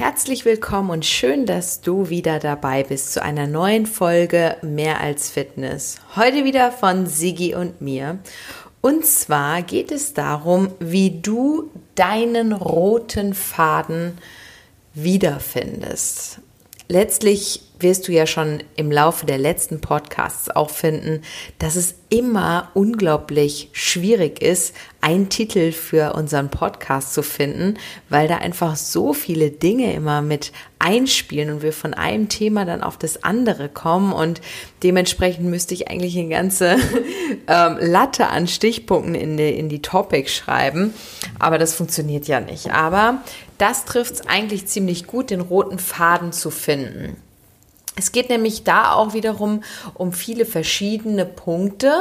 Herzlich willkommen und schön, dass du wieder dabei bist zu einer neuen Folge Mehr als Fitness. Heute wieder von Sigi und mir. Und zwar geht es darum, wie du deinen roten Faden wiederfindest. Letztlich wirst du ja schon im Laufe der letzten Podcasts auch finden, dass es immer unglaublich schwierig ist, einen Titel für unseren Podcast zu finden, weil da einfach so viele Dinge immer mit einspielen und wir von einem Thema dann auf das andere kommen und dementsprechend müsste ich eigentlich eine ganze ähm, Latte an Stichpunkten in die, in die Topics schreiben, aber das funktioniert ja nicht. Aber das trifft es eigentlich ziemlich gut, den roten Faden zu finden. Es geht nämlich da auch wiederum um viele verschiedene Punkte,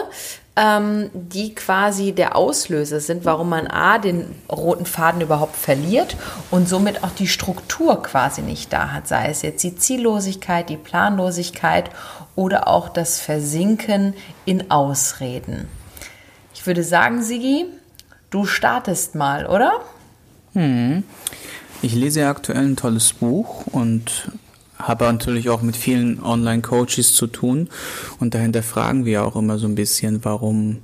ähm, die quasi der Auslöser sind, warum man A, den roten Faden überhaupt verliert und somit auch die Struktur quasi nicht da hat, sei es jetzt die Ziellosigkeit, die Planlosigkeit oder auch das Versinken in Ausreden. Ich würde sagen, Sigi, du startest mal, oder? Hm. Ich lese aktuell ein tolles Buch und habe natürlich auch mit vielen Online-Coaches zu tun und dahinter fragen wir auch immer so ein bisschen, warum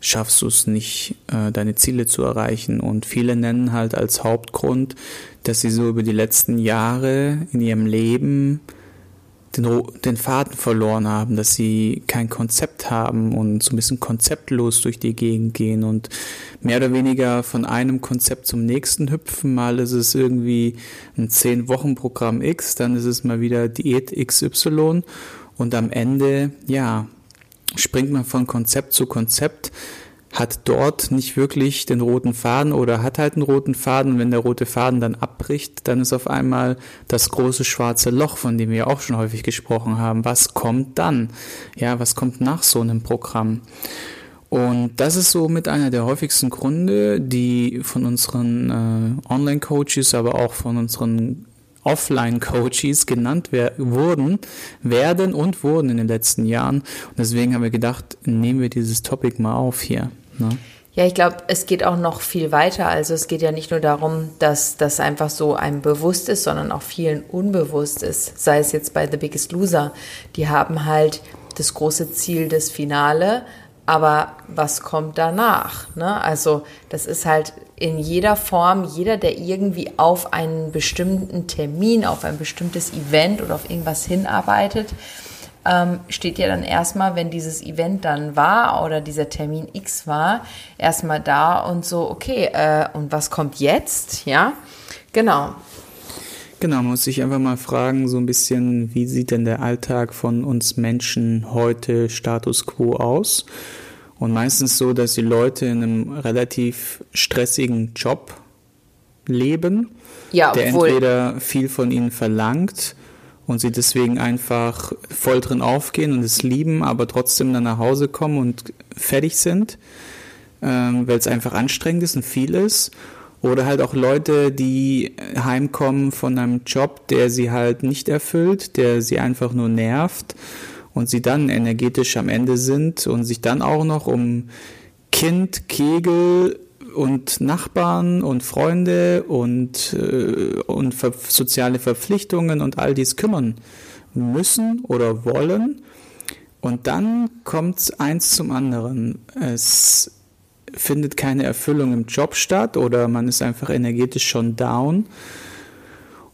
schaffst du es nicht, äh, deine Ziele zu erreichen. Und viele nennen halt als Hauptgrund, dass sie so über die letzten Jahre in ihrem Leben den, den Faden verloren haben, dass sie kein Konzept haben und so ein bisschen konzeptlos durch die Gegend gehen und mehr oder weniger von einem Konzept zum nächsten hüpfen. Mal ist es irgendwie ein Zehn-Wochen-Programm X, dann ist es mal wieder Diät XY und am Ende, ja, springt man von Konzept zu Konzept hat dort nicht wirklich den roten Faden oder hat halt einen roten Faden. Wenn der rote Faden dann abbricht, dann ist auf einmal das große schwarze Loch, von dem wir auch schon häufig gesprochen haben. Was kommt dann? Ja, was kommt nach so einem Programm? Und das ist so mit einer der häufigsten Gründe, die von unseren äh, Online-Coaches, aber auch von unseren Offline-Coaches genannt wer wurden, werden und wurden in den letzten Jahren. Und deswegen haben wir gedacht, nehmen wir dieses Topic mal auf hier. Ne? Ja, ich glaube, es geht auch noch viel weiter. Also es geht ja nicht nur darum, dass das einfach so einem bewusst ist, sondern auch vielen unbewusst ist. Sei es jetzt bei The Biggest Loser. Die haben halt das große Ziel, das Finale, aber was kommt danach? Ne? Also das ist halt in jeder Form, jeder, der irgendwie auf einen bestimmten Termin, auf ein bestimmtes Event oder auf irgendwas hinarbeitet, ähm, steht ja dann erstmal, wenn dieses Event dann war oder dieser Termin X war, erstmal da und so, okay, äh, und was kommt jetzt? Ja, genau. Genau, muss ich einfach mal fragen, so ein bisschen, wie sieht denn der Alltag von uns Menschen heute Status quo aus? Und meistens so, dass die Leute in einem relativ stressigen Job leben, ja, der entweder viel von ihnen verlangt und sie deswegen einfach voll drin aufgehen und es lieben, aber trotzdem dann nach Hause kommen und fertig sind, ähm, weil es einfach anstrengend ist und viel ist. Oder halt auch Leute, die heimkommen von einem Job, der sie halt nicht erfüllt, der sie einfach nur nervt und sie dann energetisch am Ende sind und sich dann auch noch um Kind, Kegel und Nachbarn und Freunde und, äh, und ver soziale Verpflichtungen und all dies kümmern müssen oder wollen. Und dann kommt eins zum anderen. Es findet keine Erfüllung im Job statt oder man ist einfach energetisch schon down.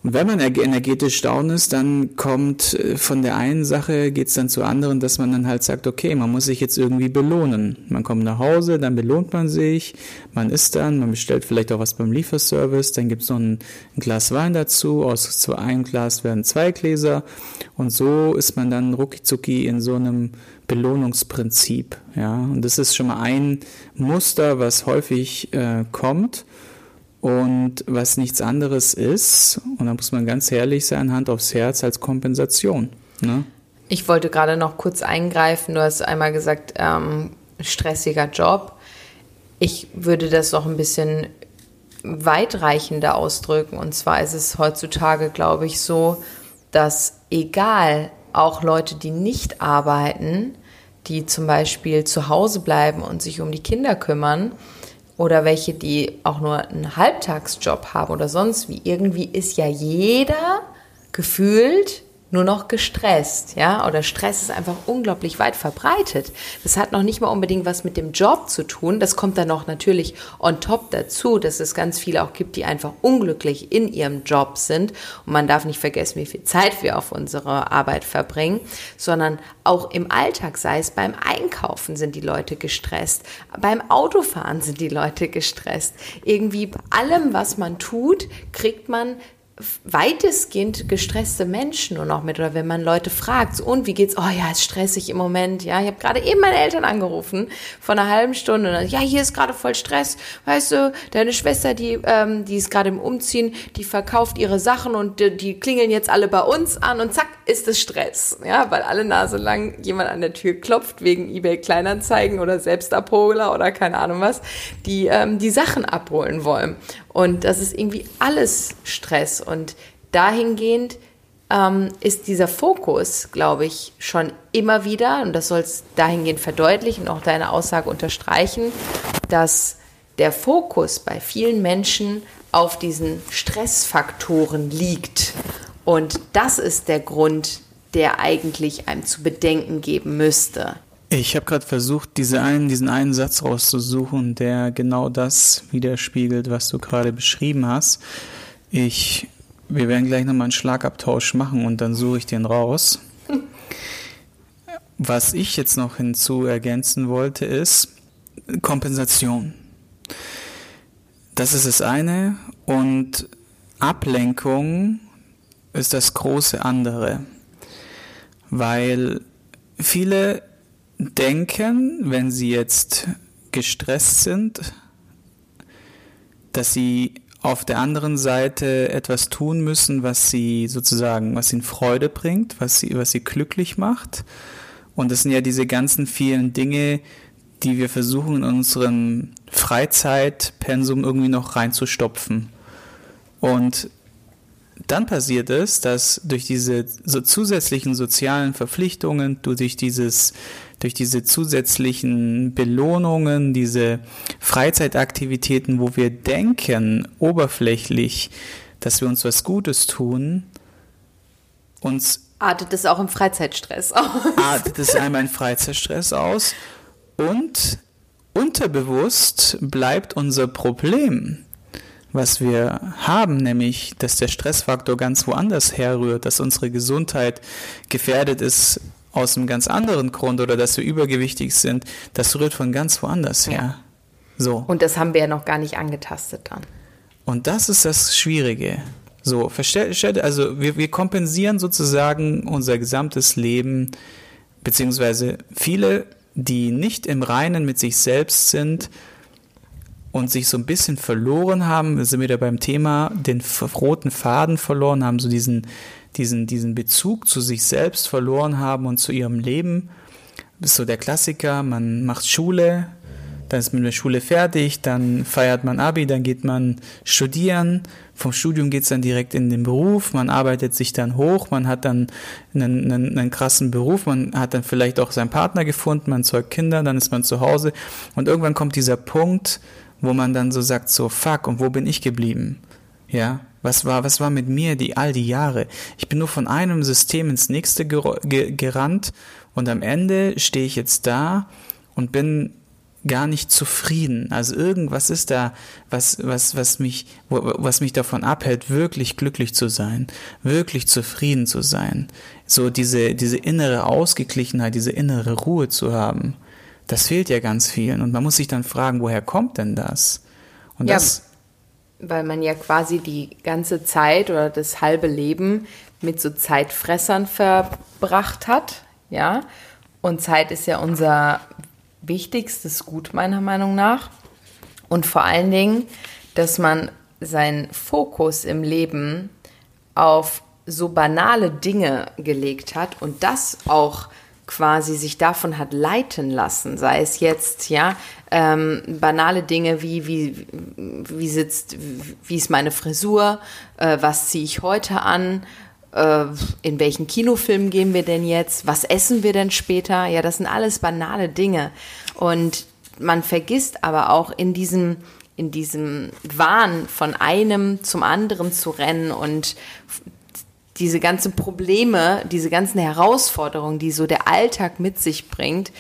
Und wenn man energetisch down ist, dann kommt äh, von der einen Sache, geht's dann zur anderen, dass man dann halt sagt, okay, man muss sich jetzt irgendwie belohnen. Man kommt nach Hause, dann belohnt man sich, man isst dann, man bestellt vielleicht auch was beim Lieferservice, dann gibt's noch ein, ein Glas Wein dazu, aus einem Glas werden zwei Gläser und so ist man dann rucki in so einem Belohnungsprinzip. Ja, und das ist schon mal ein Muster, was häufig äh, kommt und was nichts anderes ist, und da muss man ganz ehrlich sein, Hand aufs Herz als Kompensation. Ne? Ich wollte gerade noch kurz eingreifen. Du hast einmal gesagt, ähm, stressiger Job. Ich würde das noch ein bisschen weitreichender ausdrücken. Und zwar ist es heutzutage, glaube ich, so, dass egal, auch Leute, die nicht arbeiten, die zum Beispiel zu Hause bleiben und sich um die Kinder kümmern, oder welche, die auch nur einen Halbtagsjob haben oder sonst wie, irgendwie ist ja jeder gefühlt nur noch gestresst, ja, oder Stress ist einfach unglaublich weit verbreitet. Das hat noch nicht mal unbedingt was mit dem Job zu tun. Das kommt dann noch natürlich on top dazu, dass es ganz viele auch gibt, die einfach unglücklich in ihrem Job sind. Und man darf nicht vergessen, wie viel Zeit wir auf unsere Arbeit verbringen, sondern auch im Alltag, sei es beim Einkaufen sind die Leute gestresst, beim Autofahren sind die Leute gestresst. Irgendwie bei allem, was man tut, kriegt man weitestgehend gestresste Menschen nur noch mit oder wenn man Leute fragt, so, und wie geht's? Oh ja, ist stressig im Moment. Ja, ich habe gerade eben meine Eltern angerufen von einer halben Stunde. Und dann, ja, hier ist gerade voll Stress. Weißt du, deine Schwester, die ähm, die ist gerade im Umziehen, die verkauft ihre Sachen und die, die klingeln jetzt alle bei uns an und zack ist es Stress. Ja, weil alle Nase lang jemand an der Tür klopft wegen eBay Kleinanzeigen oder Selbstabholer oder keine Ahnung was, die ähm, die Sachen abholen wollen. Und das ist irgendwie alles Stress. Und dahingehend ähm, ist dieser Fokus, glaube ich, schon immer wieder, und das soll es dahingehend verdeutlichen und auch deine Aussage unterstreichen, dass der Fokus bei vielen Menschen auf diesen Stressfaktoren liegt. Und das ist der Grund, der eigentlich einem zu bedenken geben müsste. Ich habe gerade versucht, diese einen, diesen einen Satz rauszusuchen, der genau das widerspiegelt, was du gerade beschrieben hast. Ich, wir werden gleich nochmal einen Schlagabtausch machen und dann suche ich den raus. Was ich jetzt noch hinzu ergänzen wollte, ist Kompensation. Das ist das eine und Ablenkung ist das große andere, weil viele denken, wenn sie jetzt gestresst sind, dass sie auf der anderen Seite etwas tun müssen, was sie sozusagen, was ihnen Freude bringt, was sie, was sie glücklich macht. Und das sind ja diese ganzen vielen Dinge, die wir versuchen in unserem Freizeitpensum irgendwie noch reinzustopfen. Und dann passiert es, dass durch diese so zusätzlichen sozialen Verpflichtungen, durch dieses durch diese zusätzlichen Belohnungen, diese Freizeitaktivitäten, wo wir denken, oberflächlich, dass wir uns was Gutes tun, uns artet es auch im Freizeitstress aus. Artet es einmal in Freizeitstress aus und unterbewusst bleibt unser Problem, was wir haben, nämlich, dass der Stressfaktor ganz woanders herrührt, dass unsere Gesundheit gefährdet ist aus einem ganz anderen Grund oder dass wir übergewichtig sind, das rührt von ganz woanders her. Ja. So. Und das haben wir ja noch gar nicht angetastet dann. Und das ist das Schwierige. So, also wir, wir kompensieren sozusagen unser gesamtes Leben, beziehungsweise viele, die nicht im Reinen mit sich selbst sind und sich so ein bisschen verloren haben, wir sind wieder beim Thema, den roten Faden verloren haben, so diesen, diesen, diesen Bezug zu sich selbst verloren haben und zu ihrem Leben. Das ist so der Klassiker, man macht Schule, dann ist man mit der Schule fertig, dann feiert man Abi, dann geht man studieren, vom Studium geht es dann direkt in den Beruf, man arbeitet sich dann hoch, man hat dann einen, einen, einen krassen Beruf, man hat dann vielleicht auch seinen Partner gefunden, man zeugt Kinder, dann ist man zu Hause. Und irgendwann kommt dieser Punkt, wo man dann so sagt, so fuck, und wo bin ich geblieben? Ja, was war, was war mit mir die all die Jahre? Ich bin nur von einem System ins nächste ger gerannt und am Ende stehe ich jetzt da und bin gar nicht zufrieden. Also irgendwas ist da, was, was, was mich, was mich davon abhält, wirklich glücklich zu sein, wirklich zufrieden zu sein. So diese, diese innere Ausgeglichenheit, diese innere Ruhe zu haben. Das fehlt ja ganz vielen. Und man muss sich dann fragen, woher kommt denn das? Und ja, das, weil man ja quasi die ganze Zeit oder das halbe Leben mit so Zeitfressern verbracht hat, ja. Und Zeit ist ja unser wichtigstes Gut meiner Meinung nach. Und vor allen Dingen, dass man seinen Fokus im Leben auf so banale Dinge gelegt hat und das auch quasi sich davon hat leiten lassen, sei es jetzt, ja, ähm, banale Dinge wie, wie, wie sitzt, wie ist meine Frisur, äh, was ziehe ich heute an, äh, in welchen Kinofilm gehen wir denn jetzt, was essen wir denn später, ja, das sind alles banale Dinge. Und man vergisst aber auch in diesem, in diesem Wahn von einem zum anderen zu rennen und diese ganzen Probleme, diese ganzen Herausforderungen, die so der Alltag mit sich bringt,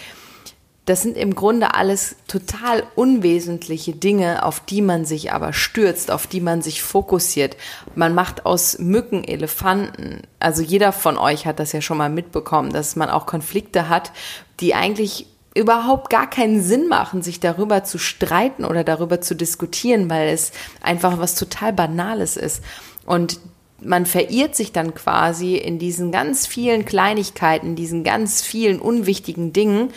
das sind im Grunde alles total unwesentliche Dinge, auf die man sich aber stürzt, auf die man sich fokussiert. Man macht aus Mücken Elefanten. Also jeder von euch hat das ja schon mal mitbekommen, dass man auch Konflikte hat, die eigentlich überhaupt gar keinen Sinn machen, sich darüber zu streiten oder darüber zu diskutieren, weil es einfach was total Banales ist. Und man verirrt sich dann quasi in diesen ganz vielen Kleinigkeiten, diesen ganz vielen unwichtigen Dingen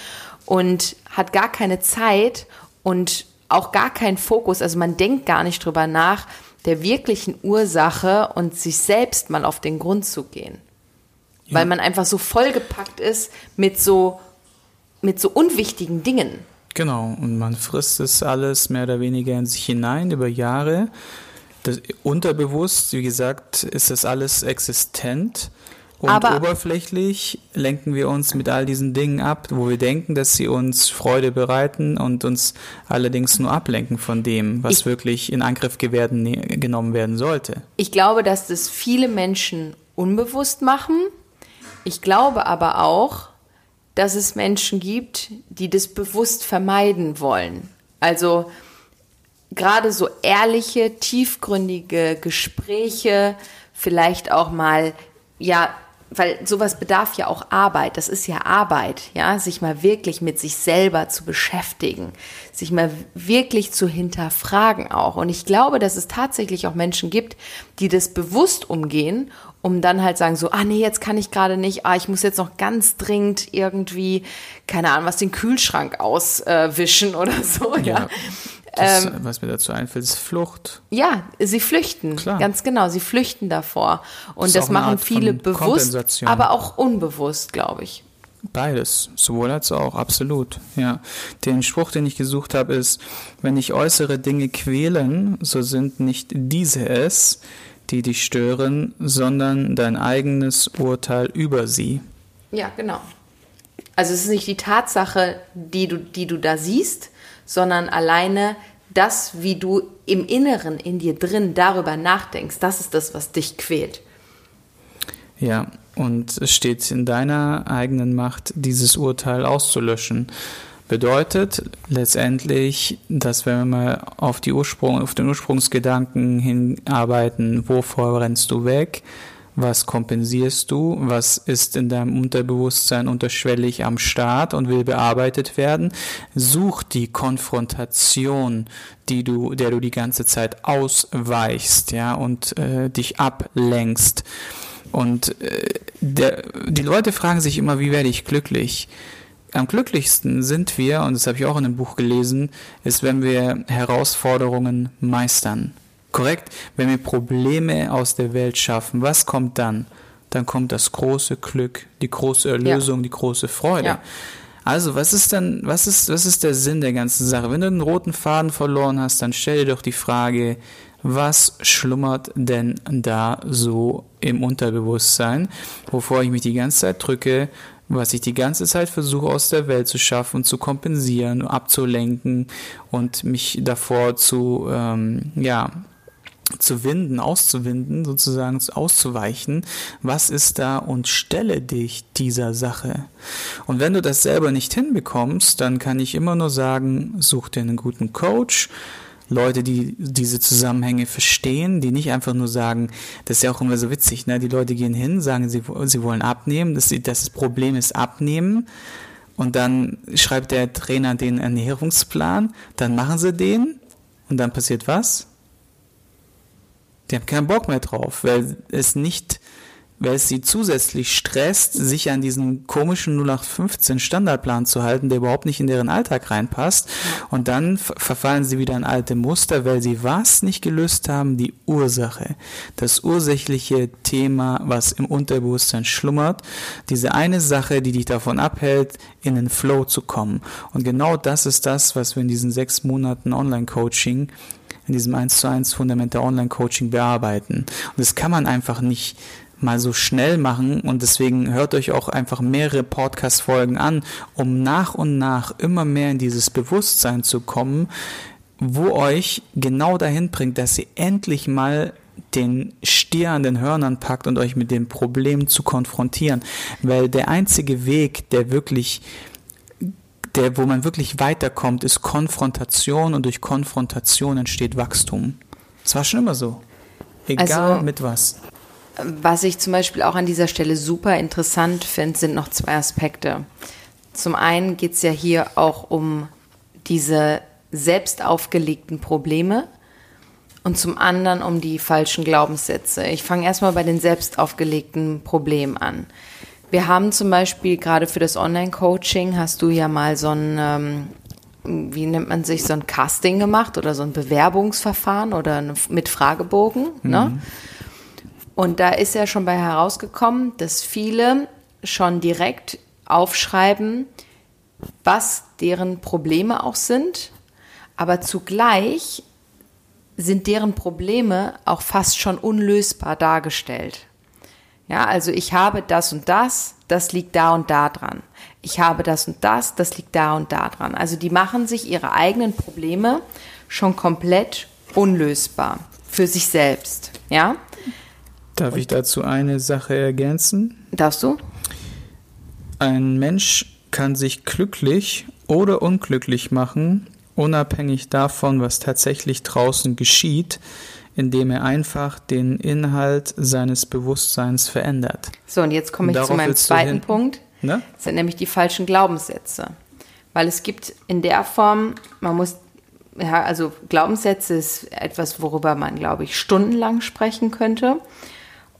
und hat gar keine Zeit und auch gar keinen Fokus. Also man denkt gar nicht drüber nach, der wirklichen Ursache und sich selbst mal auf den Grund zu gehen. Ja. Weil man einfach so vollgepackt ist mit so, mit so unwichtigen Dingen. Genau, und man frisst es alles mehr oder weniger in sich hinein über Jahre. Das, unterbewusst, wie gesagt, ist das alles existent. Und Aber oberflächlich lenken wir uns mit all diesen Dingen ab, wo wir denken, dass sie uns Freude bereiten und uns allerdings nur ablenken von dem, was ich, wirklich in Angriff werden, genommen werden sollte. Ich glaube, dass das viele Menschen unbewusst machen. Ich glaube aber auch, dass es Menschen gibt, die das bewusst vermeiden wollen. Also gerade so ehrliche, tiefgründige Gespräche, vielleicht auch mal ja weil sowas bedarf ja auch Arbeit. Das ist ja Arbeit, ja, sich mal wirklich mit sich selber zu beschäftigen, sich mal wirklich zu hinterfragen auch. Und ich glaube, dass es tatsächlich auch Menschen gibt, die das bewusst umgehen, um dann halt sagen so, ah nee, jetzt kann ich gerade nicht, ah, ich muss jetzt noch ganz dringend irgendwie, keine Ahnung, was den Kühlschrank auswischen äh, oder so, ja. ja. Das, ähm, was mir dazu einfällt, ist Flucht. Ja, sie flüchten. Klar. Ganz genau, sie flüchten davor. Und das, das machen viele bewusst, aber auch unbewusst, glaube ich. Beides, sowohl als auch, absolut. Ja. Den Spruch, den ich gesucht habe, ist, wenn dich äußere Dinge quälen, so sind nicht diese es, die dich stören, sondern dein eigenes Urteil über sie. Ja, genau. Also es ist nicht die Tatsache, die du, die du da siehst, sondern alleine das, wie du im Inneren in dir drin darüber nachdenkst, das ist das, was dich quält. Ja, und es steht in deiner eigenen Macht, dieses Urteil auszulöschen. Bedeutet letztendlich, dass wenn wir mal auf, die Ursprung, auf den Ursprungsgedanken hinarbeiten, wovor rennst du weg, was kompensierst du, was ist in deinem Unterbewusstsein unterschwellig am Start und will bearbeitet werden. Such die Konfrontation, die du, der du die ganze Zeit ausweichst, ja, und äh, dich ablenkst. Und äh, der, die Leute fragen sich immer, wie werde ich glücklich? Am glücklichsten sind wir, und das habe ich auch in einem Buch gelesen, ist, wenn wir Herausforderungen meistern. Korrekt? Wenn wir Probleme aus der Welt schaffen, was kommt dann? Dann kommt das große Glück, die große Erlösung, ja. die große Freude. Ja. Also, was ist dann, was ist, was ist der Sinn der ganzen Sache? Wenn du den roten Faden verloren hast, dann stell dir doch die Frage, was schlummert denn da so im Unterbewusstsein, wovor ich mich die ganze Zeit drücke, was ich die ganze Zeit versuche aus der Welt zu schaffen, zu kompensieren, abzulenken und mich davor zu, ähm, ja, zu winden, auszuwinden, sozusagen auszuweichen. Was ist da und stelle dich dieser Sache. Und wenn du das selber nicht hinbekommst, dann kann ich immer nur sagen, such dir einen guten Coach, Leute, die diese Zusammenhänge verstehen, die nicht einfach nur sagen, das ist ja auch immer so witzig, ne? Die Leute gehen hin, sagen, sie, sie wollen abnehmen, das, das Problem ist abnehmen. Und dann schreibt der Trainer den Ernährungsplan, dann machen sie den und dann passiert was? Die haben keinen Bock mehr drauf, weil es nicht, weil es sie zusätzlich stresst, sich an diesen komischen 0815 Standardplan zu halten, der überhaupt nicht in deren Alltag reinpasst. Und dann verfallen sie wieder in alte Muster, weil sie was nicht gelöst haben? Die Ursache. Das ursächliche Thema, was im Unterbewusstsein schlummert. Diese eine Sache, die dich davon abhält, in den Flow zu kommen. Und genau das ist das, was wir in diesen sechs Monaten Online-Coaching in diesem 1 zu 1 Fundamental Online Coaching bearbeiten. Und das kann man einfach nicht mal so schnell machen und deswegen hört euch auch einfach mehrere Podcast-Folgen an, um nach und nach immer mehr in dieses Bewusstsein zu kommen, wo euch genau dahin bringt, dass ihr endlich mal den Stier an den Hörnern packt und euch mit dem Problem zu konfrontieren. Weil der einzige Weg, der wirklich, der, wo man wirklich weiterkommt, ist Konfrontation und durch Konfrontation entsteht Wachstum. Das war schon immer so. Egal also, mit was. Was ich zum Beispiel auch an dieser Stelle super interessant finde, sind noch zwei Aspekte. Zum einen geht es ja hier auch um diese selbst aufgelegten Probleme, und zum anderen um die falschen Glaubenssätze. Ich fange erstmal bei den selbst aufgelegten Problemen an. Wir haben zum Beispiel gerade für das Online-Coaching hast du ja mal so ein, ähm, wie nennt man sich, so ein Casting gemacht oder so ein Bewerbungsverfahren oder eine, mit Fragebogen. Ne? Mhm. Ne? Und da ist ja schon bei herausgekommen, dass viele schon direkt aufschreiben, was deren Probleme auch sind, aber zugleich sind deren Probleme auch fast schon unlösbar dargestellt. Ja, also ich habe das und das, das liegt da und da dran. Ich habe das und das, das liegt da und da dran. Also die machen sich ihre eigenen Probleme schon komplett unlösbar für sich selbst. Ja? Darf und ich dazu eine Sache ergänzen? Darfst du? Ein Mensch kann sich glücklich oder unglücklich machen, unabhängig davon, was tatsächlich draußen geschieht, indem er einfach den Inhalt seines Bewusstseins verändert. So, und jetzt komme ich zu meinem zweiten Punkt. Ne? Das sind nämlich die falschen Glaubenssätze. Weil es gibt in der Form, man muss, ja, also Glaubenssätze ist etwas, worüber man, glaube ich, stundenlang sprechen könnte.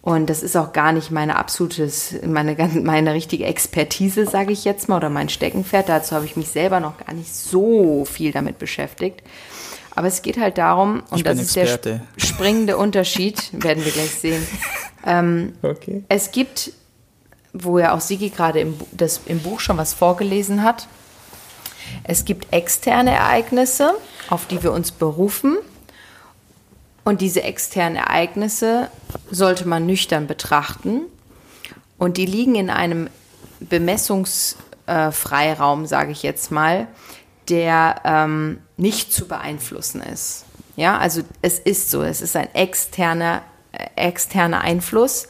Und das ist auch gar nicht meine absolutes, meine, meine richtige Expertise, sage ich jetzt mal, oder mein Steckenpferd. Dazu habe ich mich selber noch gar nicht so viel damit beschäftigt. Aber es geht halt darum, und das ist Experte. der springende Unterschied, werden wir gleich sehen. Ähm, okay. Es gibt, wo ja auch Sigi gerade im, das, im Buch schon was vorgelesen hat, es gibt externe Ereignisse, auf die wir uns berufen und diese externen Ereignisse sollte man nüchtern betrachten. Und die liegen in einem Bemessungsfreiraum, äh, sage ich jetzt mal, der ähm, nicht zu beeinflussen ist. Ja, also es ist so, es ist ein externer, äh, externer Einfluss.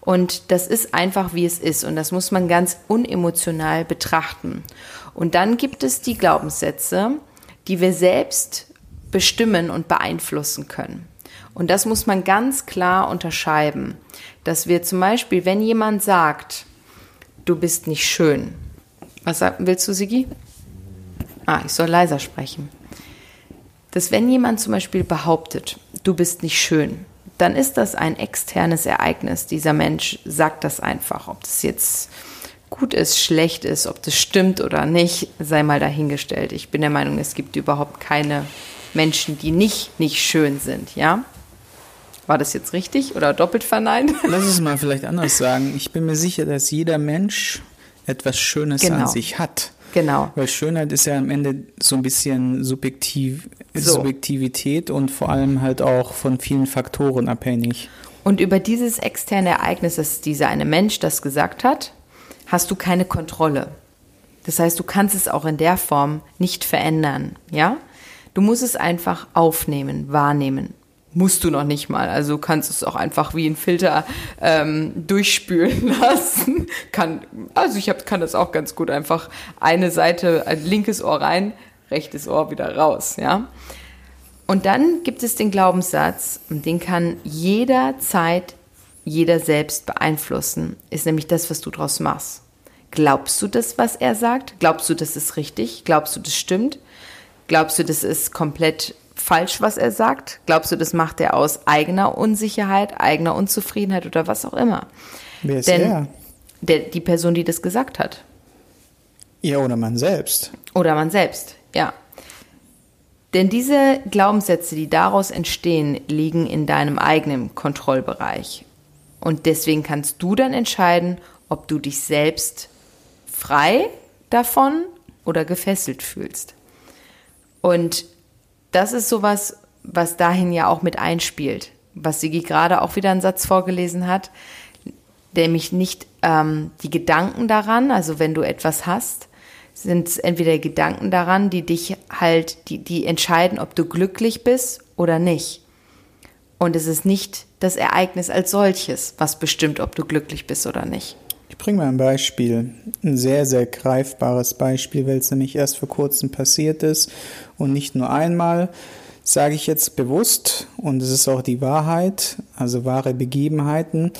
Und das ist einfach, wie es ist. Und das muss man ganz unemotional betrachten. Und dann gibt es die Glaubenssätze, die wir selbst bestimmen und beeinflussen können. Und das muss man ganz klar unterscheiden, dass wir zum Beispiel, wenn jemand sagt, du bist nicht schön, was willst du, Sigi? Ah, ich soll leiser sprechen. Dass wenn jemand zum Beispiel behauptet, du bist nicht schön, dann ist das ein externes Ereignis. Dieser Mensch sagt das einfach. Ob das jetzt gut ist, schlecht ist, ob das stimmt oder nicht, sei mal dahingestellt. Ich bin der Meinung, es gibt überhaupt keine Menschen, die nicht nicht schön sind, ja? War das jetzt richtig oder doppelt verneint? Lass es mal vielleicht anders sagen. Ich bin mir sicher, dass jeder Mensch etwas Schönes genau. an sich hat. Genau. Weil Schönheit ist ja am Ende so ein bisschen Subjektiv, so. Subjektivität und vor allem halt auch von vielen Faktoren abhängig. Und über dieses externe Ereignis, dass dieser eine Mensch das gesagt hat, hast du keine Kontrolle. Das heißt, du kannst es auch in der Form nicht verändern, ja? Du musst es einfach aufnehmen, wahrnehmen musst du noch nicht mal. Also du kannst es auch einfach wie ein Filter ähm, durchspülen lassen. kann, also ich hab, kann das auch ganz gut einfach eine Seite, ein linkes Ohr rein, rechtes Ohr wieder raus, ja. Und dann gibt es den Glaubenssatz, den kann jederzeit jeder selbst beeinflussen, ist nämlich das, was du draus machst. Glaubst du das, was er sagt? Glaubst du, das ist richtig? Glaubst du, das stimmt? Glaubst du, das ist komplett falsch, was er sagt? Glaubst du, das macht er aus eigener Unsicherheit, eigener Unzufriedenheit oder was auch immer? Wer ist Denn er? Der, die Person, die das gesagt hat. Ja, oder man selbst. Oder man selbst, ja. Denn diese Glaubenssätze, die daraus entstehen, liegen in deinem eigenen Kontrollbereich. Und deswegen kannst du dann entscheiden, ob du dich selbst frei davon oder gefesselt fühlst. Und das ist sowas, was dahin ja auch mit einspielt. Was Sigi gerade auch wieder einen Satz vorgelesen hat. nämlich nicht ähm, die Gedanken daran, also wenn du etwas hast, sind es entweder Gedanken daran, die dich halt, die, die entscheiden, ob du glücklich bist oder nicht. Und es ist nicht das Ereignis als solches, was bestimmt, ob du glücklich bist oder nicht. Ich bringe mal ein Beispiel, ein sehr, sehr greifbares Beispiel, weil es nämlich erst vor kurzem passiert ist. Und nicht nur einmal, sage ich jetzt bewusst und es ist auch die Wahrheit, also wahre Begebenheiten.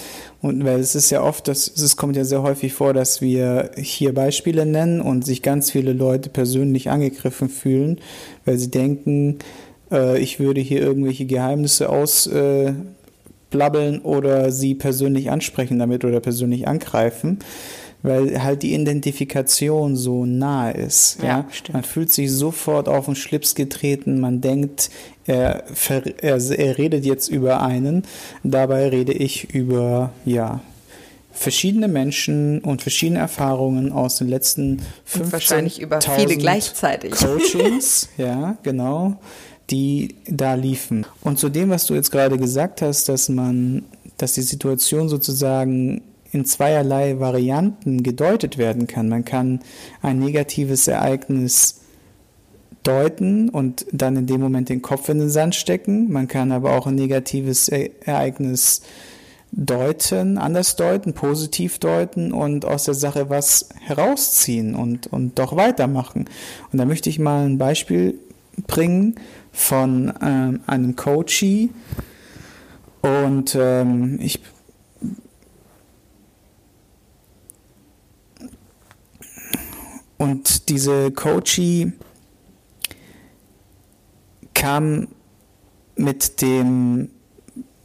Und weil es ist ja oft, dass es kommt ja sehr häufig vor, dass wir hier Beispiele nennen und sich ganz viele Leute persönlich angegriffen fühlen, weil sie denken, äh, ich würde hier irgendwelche Geheimnisse ausblabbeln äh, oder sie persönlich ansprechen damit oder persönlich angreifen weil halt die Identifikation so nah ist. Ja, ja? Man fühlt sich sofort auf den Schlips getreten, man denkt, er, er, er redet jetzt über einen, dabei rede ich über, ja, verschiedene Menschen und verschiedene Erfahrungen aus den letzten 15 und wahrscheinlich über viele gleichzeitig. Coachings, ja, genau, die da liefen. Und zu dem, was du jetzt gerade gesagt hast, dass man, dass die Situation sozusagen in zweierlei Varianten gedeutet werden kann. Man kann ein negatives Ereignis deuten und dann in dem Moment den Kopf in den Sand stecken. Man kann aber auch ein negatives Ereignis deuten, anders deuten, positiv deuten und aus der Sache was herausziehen und, und doch weitermachen. Und da möchte ich mal ein Beispiel bringen von ähm, einem Coachee. Und ähm, ich Und diese Coachie kam mit dem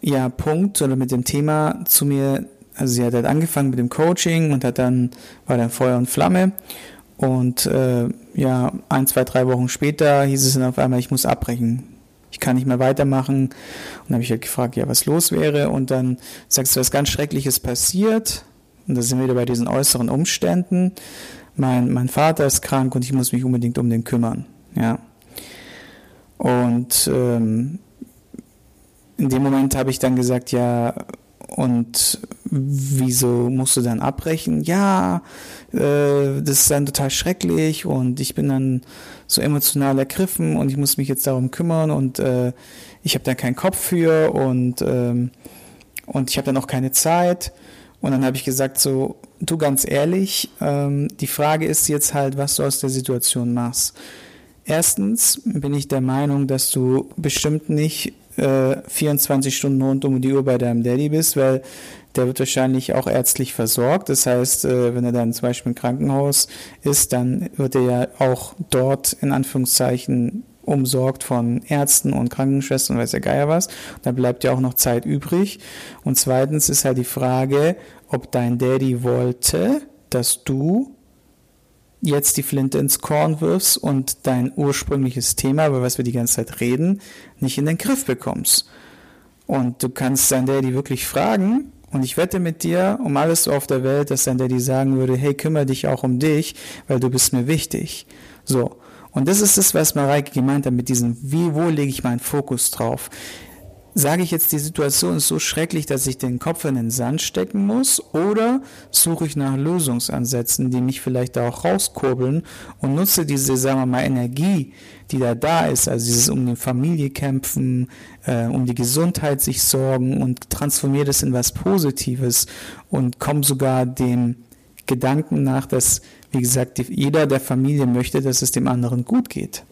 ja, Punkt oder mit dem Thema zu mir, also sie hat halt angefangen mit dem Coaching und hat dann, war dann Feuer und Flamme und äh, ja, ein, zwei, drei Wochen später hieß es dann auf einmal, ich muss abbrechen. Ich kann nicht mehr weitermachen. Und dann habe ich halt gefragt, ja, was los wäre. Und dann sagst du, was ganz Schreckliches passiert. Und da sind wir wieder bei diesen äußeren Umständen mein, mein Vater ist krank und ich muss mich unbedingt um den kümmern. Ja. Und ähm, in dem Moment habe ich dann gesagt, ja, und wieso musst du dann abbrechen? Ja, äh, das ist dann total schrecklich und ich bin dann so emotional ergriffen und ich muss mich jetzt darum kümmern und äh, ich habe dann keinen Kopf für und, ähm, und ich habe dann auch keine Zeit. Und dann habe ich gesagt, so, du ganz ehrlich, ähm, die Frage ist jetzt halt, was du aus der Situation machst. Erstens bin ich der Meinung, dass du bestimmt nicht äh, 24 Stunden rund um die Uhr bei deinem Daddy bist, weil der wird wahrscheinlich auch ärztlich versorgt. Das heißt, äh, wenn er dann zum Beispiel im Krankenhaus ist, dann wird er ja auch dort in Anführungszeichen umsorgt von Ärzten und Krankenschwestern, weiß der Geier was. Da bleibt ja auch noch Zeit übrig. Und zweitens ist halt die Frage, ob dein Daddy wollte, dass du jetzt die Flinte ins Korn wirfst und dein ursprüngliches Thema, über was wir die ganze Zeit reden, nicht in den Griff bekommst. Und du kannst dein Daddy wirklich fragen, und ich wette mit dir um alles auf der Welt, dass dein Daddy sagen würde, hey, kümmere dich auch um dich, weil du bist mir wichtig. So. Und das ist das, was Mareike gemeint hat mit diesem, wie, wo lege ich meinen Fokus drauf? Sage ich jetzt, die Situation ist so schrecklich, dass ich den Kopf in den Sand stecken muss? Oder suche ich nach Lösungsansätzen, die mich vielleicht da auch rauskurbeln und nutze diese, sagen wir mal, Energie, die da da ist, also dieses um die Familie kämpfen, äh, um die Gesundheit sich sorgen und transformiere das in was Positives und komme sogar dem Gedanken nach, dass, wie gesagt, jeder der Familie möchte, dass es dem anderen gut geht.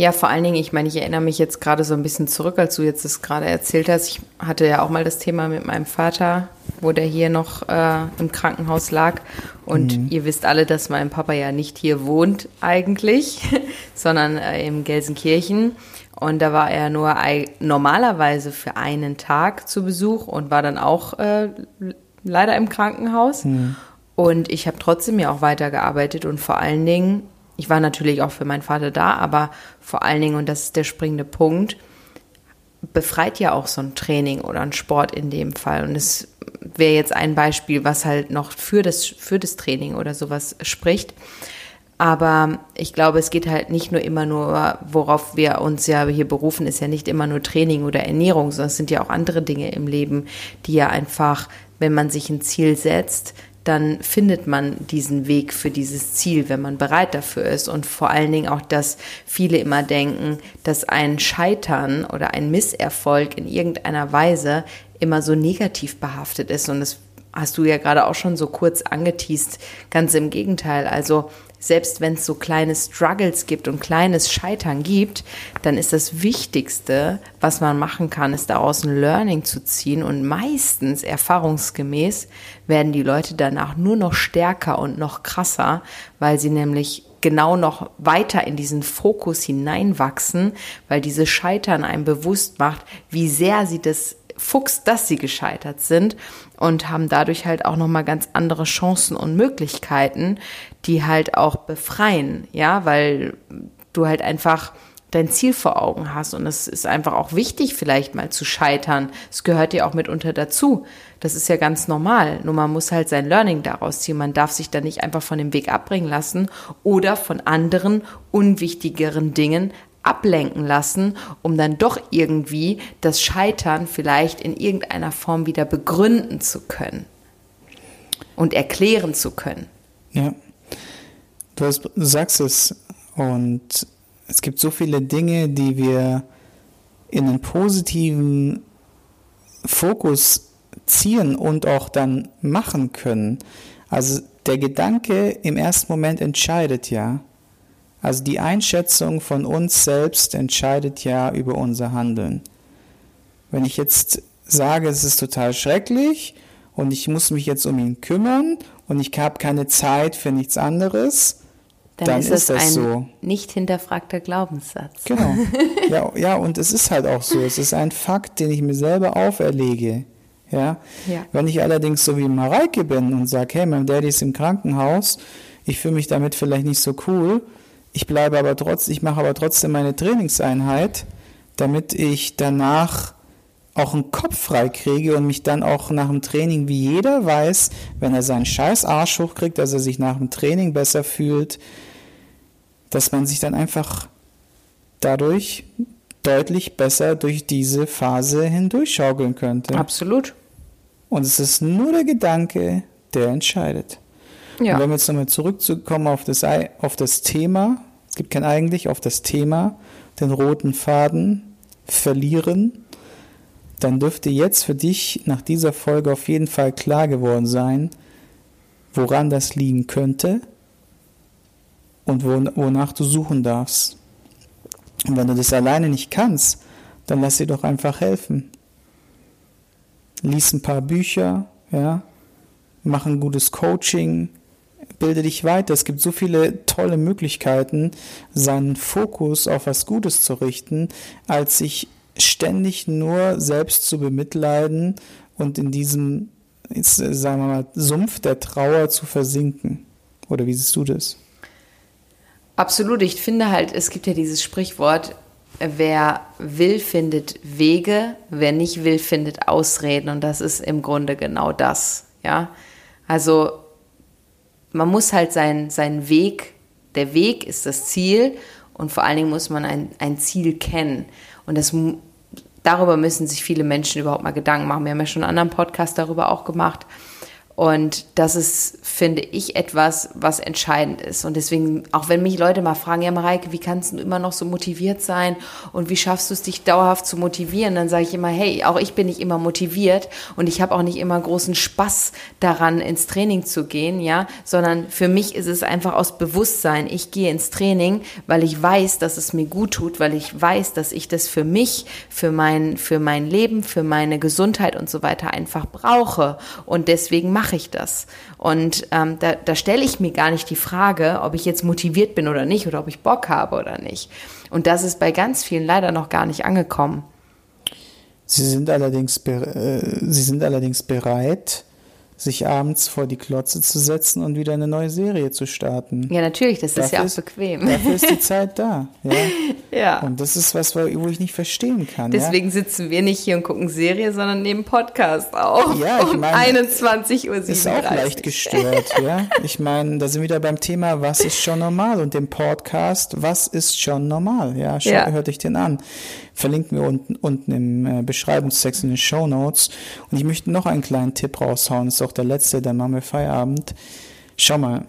Ja, vor allen Dingen, ich meine, ich erinnere mich jetzt gerade so ein bisschen zurück, als du jetzt das gerade erzählt hast. Ich hatte ja auch mal das Thema mit meinem Vater, wo der hier noch äh, im Krankenhaus lag. Und mhm. ihr wisst alle, dass mein Papa ja nicht hier wohnt eigentlich, sondern äh, in Gelsenkirchen. Und da war er nur normalerweise für einen Tag zu Besuch und war dann auch äh, leider im Krankenhaus. Mhm. Und ich habe trotzdem ja auch weitergearbeitet und vor allen Dingen ich war natürlich auch für meinen Vater da, aber vor allen Dingen, und das ist der springende Punkt, befreit ja auch so ein Training oder ein Sport in dem Fall. Und es wäre jetzt ein Beispiel, was halt noch für das, für das Training oder sowas spricht. Aber ich glaube, es geht halt nicht nur immer nur, worauf wir uns ja hier berufen, ist ja nicht immer nur Training oder Ernährung, sondern es sind ja auch andere Dinge im Leben, die ja einfach wenn man sich ein Ziel setzt, dann findet man diesen Weg für dieses Ziel, wenn man bereit dafür ist. Und vor allen Dingen auch, dass viele immer denken, dass ein Scheitern oder ein Misserfolg in irgendeiner Weise immer so negativ behaftet ist. Und das hast du ja gerade auch schon so kurz angeteased. Ganz im Gegenteil. Also selbst wenn es so kleine Struggles gibt und kleines Scheitern gibt, dann ist das Wichtigste, was man machen kann, ist daraus ein Learning zu ziehen. Und meistens, erfahrungsgemäß, werden die Leute danach nur noch stärker und noch krasser, weil sie nämlich genau noch weiter in diesen Fokus hineinwachsen, weil diese Scheitern einem bewusst macht, wie sehr sie das fuchst, dass sie gescheitert sind und haben dadurch halt auch nochmal ganz andere Chancen und Möglichkeiten, die halt auch befreien, ja, weil du halt einfach dein Ziel vor Augen hast und es ist einfach auch wichtig, vielleicht mal zu scheitern. Es gehört dir auch mitunter dazu. Das ist ja ganz normal. Nur man muss halt sein Learning daraus ziehen. Man darf sich da nicht einfach von dem Weg abbringen lassen oder von anderen unwichtigeren Dingen ablenken lassen, um dann doch irgendwie das Scheitern vielleicht in irgendeiner Form wieder begründen zu können und erklären zu können. Ja, du, hast, du sagst es und es gibt so viele Dinge, die wir in einen positiven Fokus ziehen und auch dann machen können. Also der Gedanke im ersten Moment entscheidet ja. Also die Einschätzung von uns selbst entscheidet ja über unser Handeln. Wenn ich jetzt sage, es ist total schrecklich und ich muss mich jetzt um ihn kümmern und ich habe keine Zeit für nichts anderes, dann, dann ist, ist das ein so. nicht hinterfragter Glaubenssatz. Genau. Ja, ja, und es ist halt auch so. Es ist ein Fakt, den ich mir selber auferlege. Ja? ja. Wenn ich allerdings so wie Mareike bin und sage, hey, mein Daddy ist im Krankenhaus, ich fühle mich damit vielleicht nicht so cool, ich bleibe aber trotzdem, ich mache aber trotzdem meine Trainingseinheit, damit ich danach auch einen Kopf frei kriege und mich dann auch nach dem Training, wie jeder weiß, wenn er seinen scheiß Arsch hochkriegt, dass er sich nach dem Training besser fühlt, dass man sich dann einfach dadurch deutlich besser durch diese Phase hindurchschaukeln könnte. Absolut. Und es ist nur der Gedanke, der entscheidet. Ja. Und wenn wir jetzt nochmal zurückzukommen auf das, auf das Thema, es gibt kein eigentlich, auf das Thema, den roten Faden verlieren, dann dürfte jetzt für dich nach dieser Folge auf jeden Fall klar geworden sein, woran das liegen könnte und wonach du suchen darfst. Und wenn du das alleine nicht kannst, dann lass dir doch einfach helfen. Lies ein paar Bücher, ja, mach ein gutes Coaching, bilde dich weiter. Es gibt so viele tolle Möglichkeiten, seinen Fokus auf was Gutes zu richten, als sich ständig nur selbst zu bemitleiden und in diesem, jetzt sagen wir mal, Sumpf der Trauer zu versinken. Oder wie siehst du das? Absolut. Ich finde halt, es gibt ja dieses Sprichwort, wer will, findet Wege, wer nicht will, findet Ausreden. Und das ist im Grunde genau das. Ja. Also man muss halt seinen sein Weg, der Weg ist das Ziel und vor allen Dingen muss man ein, ein Ziel kennen. Und das, darüber müssen sich viele Menschen überhaupt mal Gedanken machen. Wir haben ja schon einen anderen Podcast darüber auch gemacht. Und das ist, finde ich, etwas, was entscheidend ist. Und deswegen, auch wenn mich Leute mal fragen, ja, Mareike, wie kannst du immer noch so motiviert sein und wie schaffst du es, dich dauerhaft zu motivieren? Dann sage ich immer, hey, auch ich bin nicht immer motiviert und ich habe auch nicht immer großen Spaß daran, ins Training zu gehen, ja, sondern für mich ist es einfach aus Bewusstsein. Ich gehe ins Training, weil ich weiß, dass es mir gut tut, weil ich weiß, dass ich das für mich, für mein, für mein Leben, für meine Gesundheit und so weiter einfach brauche. Und deswegen mache ich das? Und ähm, da, da stelle ich mir gar nicht die Frage, ob ich jetzt motiviert bin oder nicht oder ob ich Bock habe oder nicht. Und das ist bei ganz vielen leider noch gar nicht angekommen. Sie sind allerdings, äh, sie sind allerdings bereit, sich abends vor die Klotze zu setzen und wieder eine neue Serie zu starten. Ja, natürlich, das dafür ist ja auch bequem. Dafür ist die Zeit da. Ja. ja. Und das ist was, wo ich nicht verstehen kann. Deswegen ja? sitzen wir nicht hier und gucken Serie, sondern nehmen Podcast auch. Ja, ich meine. Um 21 Uhr. Ist auch leicht gestört, ja. Ich meine, da sind wir wieder beim Thema, was ist schon normal? Und dem Podcast, was ist schon normal? Ja, schau, ja. hört euch den an. Verlinken wir unten, unten im äh, Beschreibungstext in den Show Notes. Und ich möchte noch einen kleinen Tipp raushauen. Das ist auch der letzte, dann machen wir Feierabend. Schau mal.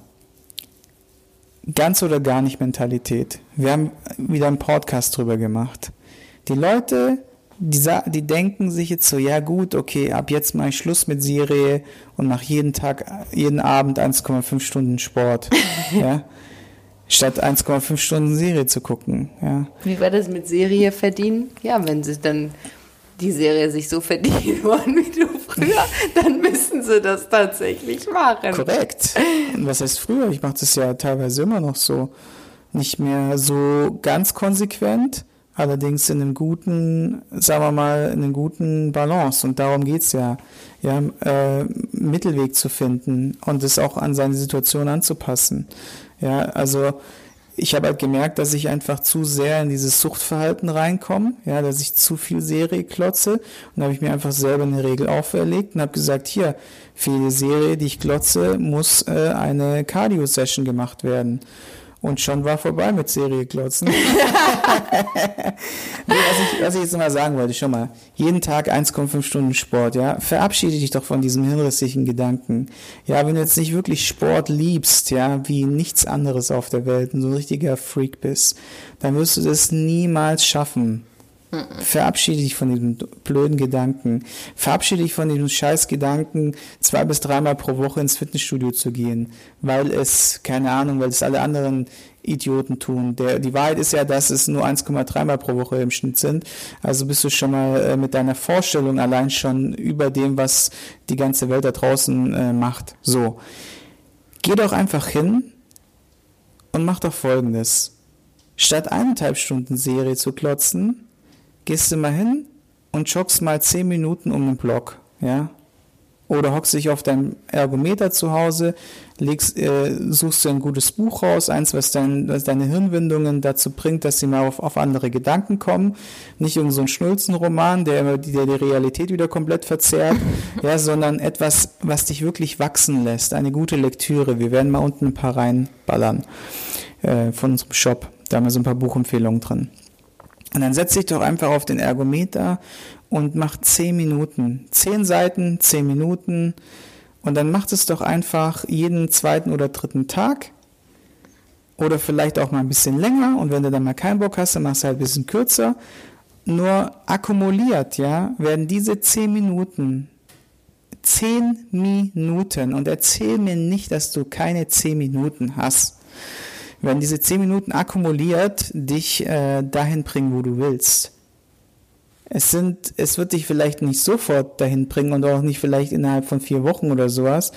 Ganz oder gar nicht Mentalität. Wir haben wieder einen Podcast drüber gemacht. Die Leute, die, die denken sich jetzt so, ja gut, okay, ab jetzt mache ich Schluss mit Serie und mache jeden Tag, jeden Abend 1,5 Stunden Sport. ja statt 1,5 Stunden Serie zu gucken. Ja. Wie war das mit Serie verdienen? Ja, wenn sie dann die Serie sich so verdienen wollen wie du früher, dann müssen sie das tatsächlich machen. Korrekt. Und was heißt früher? Ich mache das ja teilweise immer noch so. Nicht mehr so ganz konsequent, allerdings in einem guten, sagen wir mal, in einem guten Balance. Und darum geht's ja, ja äh, Mittelweg zu finden und es auch an seine Situation anzupassen. Ja, also ich habe halt gemerkt, dass ich einfach zu sehr in dieses Suchtverhalten reinkomme, ja, dass ich zu viel Serie klotze. Und da habe ich mir einfach selber eine Regel auferlegt und habe gesagt, hier, für jede Serie, die ich klotze, muss äh, eine Cardio-Session gemacht werden. Und schon war vorbei mit Serie klotzen. nee, was, ich, was ich jetzt mal sagen wollte, schon mal, jeden Tag 1,5 Stunden Sport, ja, verabschiede dich doch von diesem hinrissigen Gedanken. Ja, wenn du jetzt nicht wirklich Sport liebst, ja, wie nichts anderes auf der Welt und so ein richtiger Freak bist, dann wirst du das niemals schaffen. Verabschiede dich von diesem blöden Gedanken. Verabschiede dich von diesem scheiß Gedanken, zwei bis dreimal pro Woche ins Fitnessstudio zu gehen, weil es, keine Ahnung, weil es alle anderen Idioten tun. Der, die Wahrheit ist ja, dass es nur 1,3 mal pro Woche im Schnitt sind. Also bist du schon mal äh, mit deiner Vorstellung allein schon über dem, was die ganze Welt da draußen äh, macht. So. Geh doch einfach hin und mach doch folgendes. Statt eineinhalb Stunden Serie zu klotzen, gehst du mal hin und joggst mal zehn Minuten um den Block, ja. Oder hockst dich auf deinem Ergometer zu Hause, legst, äh, suchst du ein gutes Buch raus, eins, was, dein, was deine Hirnwindungen dazu bringt, dass sie mal auf, auf andere Gedanken kommen. Nicht irgend so ein Schnulzenroman, der, der die Realität wieder komplett verzerrt, ja, sondern etwas, was dich wirklich wachsen lässt. Eine gute Lektüre. Wir werden mal unten ein paar reinballern äh, von unserem Shop. Da haben wir so ein paar Buchempfehlungen drin. Und dann setz dich doch einfach auf den Ergometer und mach zehn Minuten. Zehn Seiten, zehn Minuten. Und dann macht es doch einfach jeden zweiten oder dritten Tag. Oder vielleicht auch mal ein bisschen länger. Und wenn du dann mal keinen Bock hast, dann machst du halt ein bisschen kürzer. Nur akkumuliert, ja, werden diese zehn Minuten zehn Minuten. Und erzähl mir nicht, dass du keine zehn Minuten hast werden diese zehn Minuten akkumuliert dich äh, dahin bringen, wo du willst. Es sind, es wird dich vielleicht nicht sofort dahin bringen und auch nicht vielleicht innerhalb von vier Wochen oder sowas.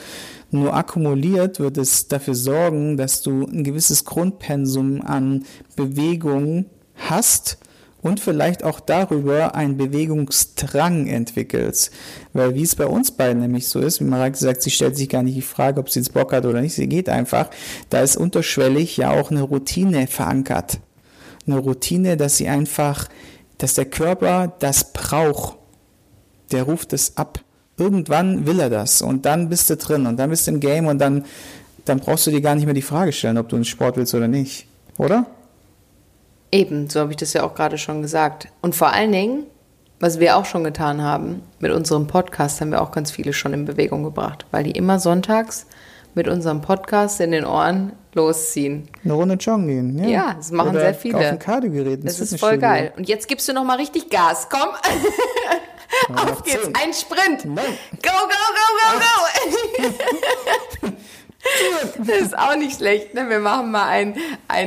Nur akkumuliert wird es dafür sorgen, dass du ein gewisses Grundpensum an Bewegung hast und vielleicht auch darüber einen Bewegungsdrang entwickelst. Weil wie es bei uns beiden nämlich so ist, wie Marak sagt, sie stellt sich gar nicht die Frage, ob sie jetzt Bock hat oder nicht, sie geht einfach, da ist unterschwellig ja auch eine Routine verankert. Eine Routine, dass sie einfach, dass der Körper das braucht. Der ruft es ab. Irgendwann will er das und dann bist du drin und dann bist du im Game und dann, dann brauchst du dir gar nicht mehr die Frage stellen, ob du einen Sport willst oder nicht. Oder? Eben, so habe ich das ja auch gerade schon gesagt. Und vor allen Dingen, was wir auch schon getan haben, mit unserem Podcast haben wir auch ganz viele schon in Bewegung gebracht, weil die immer sonntags mit unserem Podcast in den Ohren losziehen. Eine Runde joggen gehen, ja. Ja, das machen Oder sehr viele. Auf ein Kardiogerät. Das ist voll geil. Und jetzt gibst du noch mal richtig Gas. Komm. Auf geht's. Ein Sprint. Nein. Go, go, go, go, go. Das ist auch nicht schlecht. Ne? Wir machen mal einen,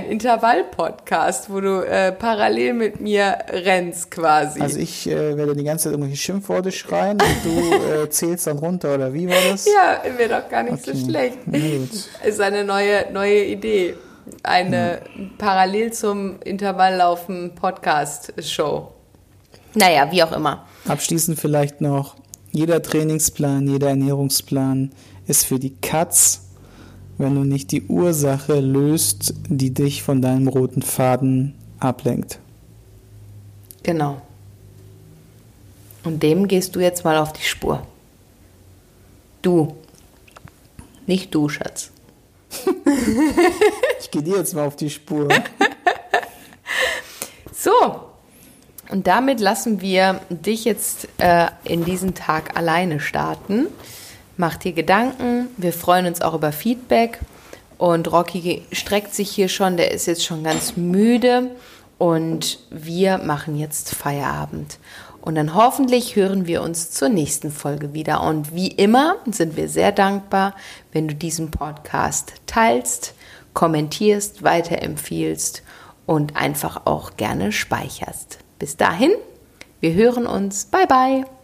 Intervall-Podcast, wo du äh, parallel mit mir rennst quasi. Also ich äh, werde die ganze Zeit irgendwelche Schimpfworte schreien und du äh, zählst dann runter, oder wie war das? Ja, wäre doch gar nicht okay. so schlecht. Ist eine neue, neue Idee. Eine ja. parallel zum Intervalllaufen Podcast-Show. Naja, wie auch immer. Abschließend vielleicht noch, jeder Trainingsplan, jeder Ernährungsplan ist für die Katz wenn du nicht die Ursache löst, die dich von deinem roten Faden ablenkt. Genau. Und dem gehst du jetzt mal auf die Spur. Du. Nicht du, Schatz. ich gehe dir jetzt mal auf die Spur. so. Und damit lassen wir dich jetzt äh, in diesen Tag alleine starten. Mach dir Gedanken. Wir freuen uns auch über Feedback. Und Rocky streckt sich hier schon, der ist jetzt schon ganz müde. Und wir machen jetzt Feierabend. Und dann hoffentlich hören wir uns zur nächsten Folge wieder. Und wie immer sind wir sehr dankbar, wenn du diesen Podcast teilst, kommentierst, weiterempfiehlst und einfach auch gerne speicherst. Bis dahin, wir hören uns. Bye bye.